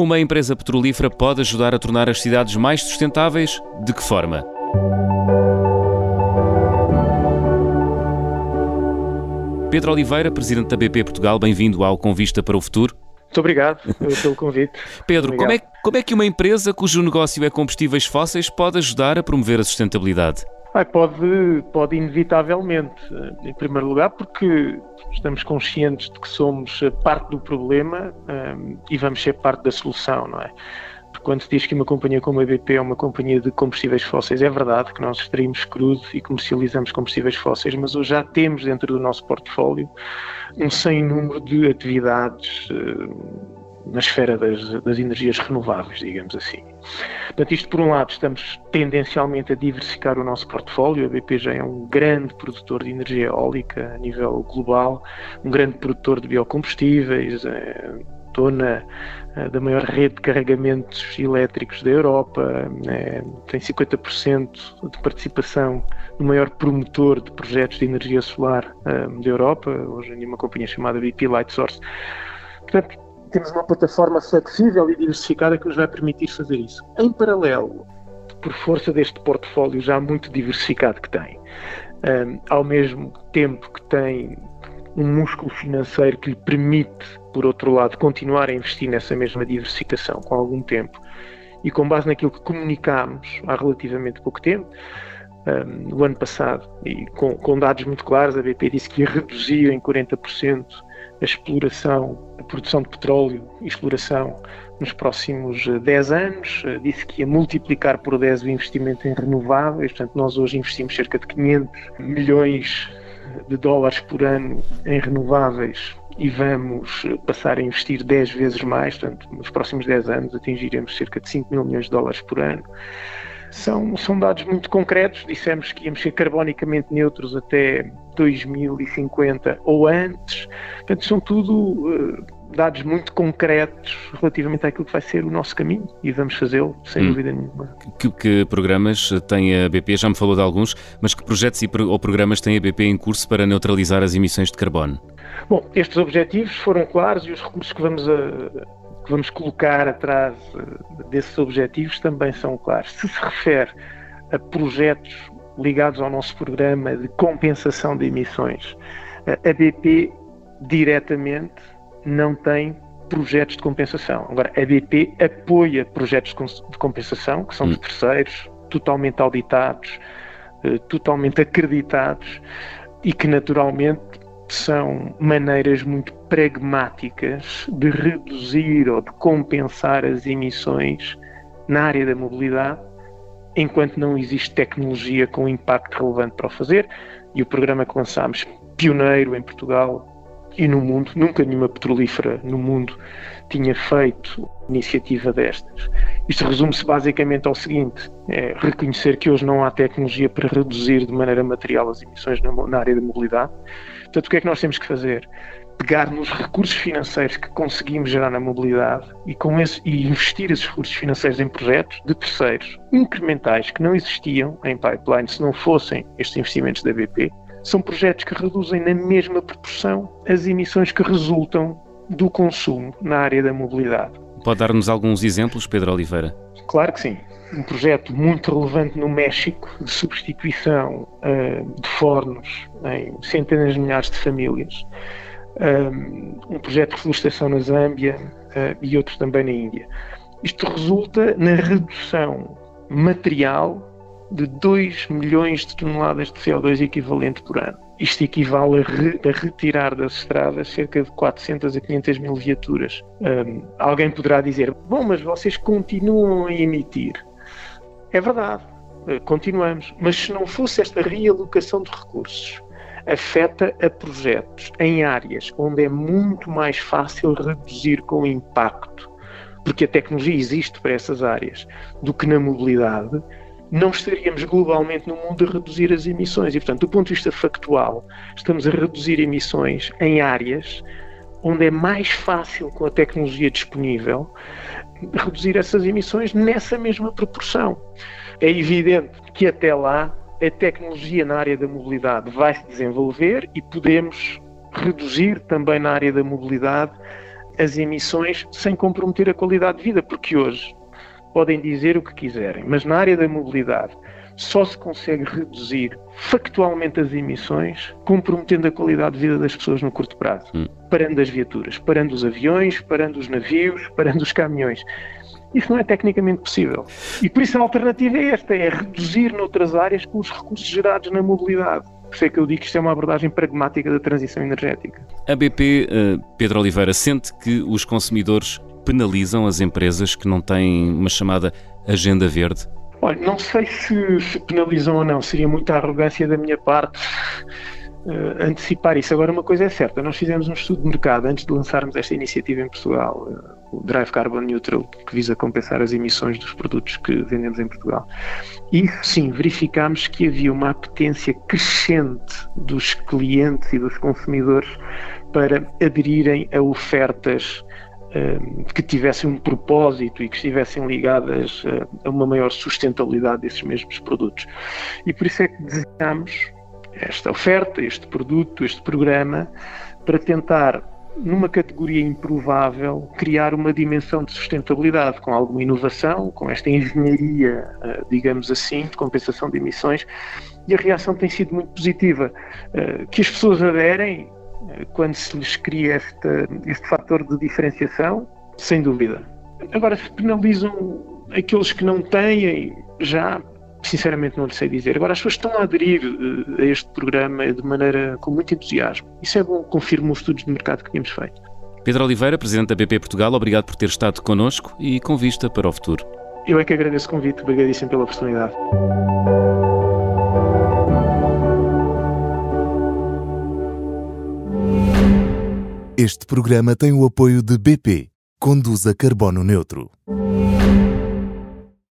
Uma empresa petrolífera pode ajudar a tornar as cidades mais sustentáveis? De que forma? Pedro Oliveira, presidente da BP Portugal, bem-vindo ao Convista para o Futuro. Muito obrigado pelo convite. Pedro, como é, como é que uma empresa cujo negócio é combustíveis fósseis pode ajudar a promover a sustentabilidade? Ah, pode, pode inevitavelmente. Em primeiro lugar, porque estamos conscientes de que somos parte do problema um, e vamos ser parte da solução, não é? Porque quando se diz que uma companhia como a BP é uma companhia de combustíveis fósseis, é verdade que nós extraímos crudo e comercializamos combustíveis fósseis, mas hoje já temos dentro do nosso portfólio um sem número de atividades uh, na esfera das, das energias renováveis, digamos assim. Portanto, isto por um lado, estamos tendencialmente a diversificar o nosso portfólio. A BP já é um grande produtor de energia eólica a nível global, um grande produtor de biocombustíveis, é, dona é, da maior rede de carregamentos elétricos da Europa, é, tem 50% de participação no maior promotor de projetos de energia solar é, da Europa, hoje em uma companhia chamada BP Lightsource. Portanto, temos uma plataforma flexível e diversificada que nos vai permitir fazer isso. Em paralelo, por força deste portfólio já muito diversificado que tem, um, ao mesmo tempo que tem um músculo financeiro que lhe permite, por outro lado, continuar a investir nessa mesma diversificação com algum tempo e com base naquilo que comunicámos há relativamente pouco tempo, um, no ano passado, e com, com dados muito claros, a BP disse que ia reduzir em 40% a exploração, a produção de petróleo e exploração nos próximos 10 eh, anos. Eh, disse que ia multiplicar por 10 o investimento em renováveis, portanto, nós hoje investimos cerca de 500 milhões de dólares por ano em renováveis e vamos eh, passar a investir 10 vezes mais, portanto, nos próximos 10 anos atingiremos cerca de 5 mil milhões de dólares por ano. São, são dados muito concretos, dissemos que íamos ser carbonicamente neutros até 2050 ou antes. Portanto, são tudo uh, dados muito concretos relativamente àquilo que vai ser o nosso caminho e vamos fazê-lo, sem hum. dúvida nenhuma. Que, que, programas tem a BP? Já me falou de alguns, mas que projetos e, ou programas tem a BP em curso para neutralizar as emissões de carbono? Bom, estes objetivos foram claros e os recursos que vamos a, que vamos colocar atrás eh, desses objetivos também são claros. Se se refere a projetos ligados ao nosso programa de compensação de emissões. A BP diretamente não tem projetos de compensação. Agora, a BP apoia projetos de compensação, que são de hum. terceiros, totalmente auditados, eh, totalmente acreditados e que naturalmente são maneiras muito pragmáticas de reduzir ou de compensar as emissões na área da mobilidade enquanto não existe tecnologia com impacto relevante para o fazer. E o programa que lançámos, pioneiro em Portugal e no mundo, nunca nenhuma petrolífera no mundo tinha feito iniciativa destas. Isto resume-se basicamente ao seguinte: é reconhecer que hoje não há tecnologia para reduzir de maneira material as emissões na, na área da mobilidade. Portanto, o que é que nós temos que fazer? Pegar nos recursos financeiros que conseguimos gerar na mobilidade e, com esse, e investir esses recursos financeiros em projetos de terceiros incrementais que não existiam em pipeline se não fossem estes investimentos da BP, são projetos que reduzem na mesma proporção as emissões que resultam do consumo na área da mobilidade. Pode dar-nos alguns exemplos, Pedro Oliveira? Claro que sim. Um projeto muito relevante no México de substituição uh, de fornos em centenas de milhares de famílias um projeto de reflorestação na Zâmbia uh, e outros também na Índia. Isto resulta na redução material de 2 milhões de toneladas de CO2 equivalente por ano. Isto equivale a, re, a retirar das estradas cerca de 400 a 500 mil viaturas. Um, alguém poderá dizer: bom, mas vocês continuam a emitir. É verdade, uh, continuamos. Mas se não fosse esta realocação de recursos afeta a projetos em áreas onde é muito mais fácil reduzir com impacto, porque a tecnologia existe para essas áreas, do que na mobilidade, não estaríamos globalmente no mundo a reduzir as emissões. E, portanto, do ponto de vista factual, estamos a reduzir emissões em áreas onde é mais fácil, com a tecnologia disponível, reduzir essas emissões nessa mesma proporção. É evidente que até lá a tecnologia na área da mobilidade vai se desenvolver e podemos reduzir também na área da mobilidade as emissões sem comprometer a qualidade de vida, porque hoje podem dizer o que quiserem, mas na área da mobilidade só se consegue reduzir factualmente as emissões comprometendo a qualidade de vida das pessoas no curto prazo, hum. parando as viaturas, parando os aviões, parando os navios, parando os caminhões. Isso não é tecnicamente possível. E por isso a alternativa é esta: é reduzir noutras áreas com os recursos gerados na mobilidade. Por isso é que eu digo que isto é uma abordagem pragmática da transição energética. A BP, eh, Pedro Oliveira, sente que os consumidores penalizam as empresas que não têm uma chamada agenda verde? Olha, não sei se, se penalizam ou não, seria muita arrogância da minha parte uh, antecipar isso. Agora, uma coisa é certa: nós fizemos um estudo de mercado antes de lançarmos esta iniciativa em Portugal, uh, o Drive Carbon Neutral, que visa compensar as emissões dos produtos que vendemos em Portugal. E sim, verificámos que havia uma apetência crescente dos clientes e dos consumidores para aderirem a ofertas uh, que tivessem um propósito e que estivessem ligadas a uma maior sustentabilidade desses mesmos produtos. E por isso é que desenhamos esta oferta, este produto, este programa, para tentar, numa categoria improvável, criar uma dimensão de sustentabilidade com alguma inovação, com esta engenharia, eh, digamos assim, de compensação de emissões, e a reação tem sido muito positiva. Eh, que as pessoas aderem eh, quando se lhes cria este, este fator de diferenciação, sem dúvida. Agora, se penalizam aqueles que não têm, já sinceramente não lhe sei dizer. Agora, as pessoas estão a aderir uh, a este programa de maneira com muito entusiasmo. Isso é bom, confirma os estudos de mercado que tínhamos feito. Pedro Oliveira, Presidente da BP Portugal, obrigado por ter estado connosco e com vista para o futuro. Eu é que agradeço o convite, obrigadíssimo pela oportunidade. Este programa tem o apoio de BP. Conduza Carbono Neutro.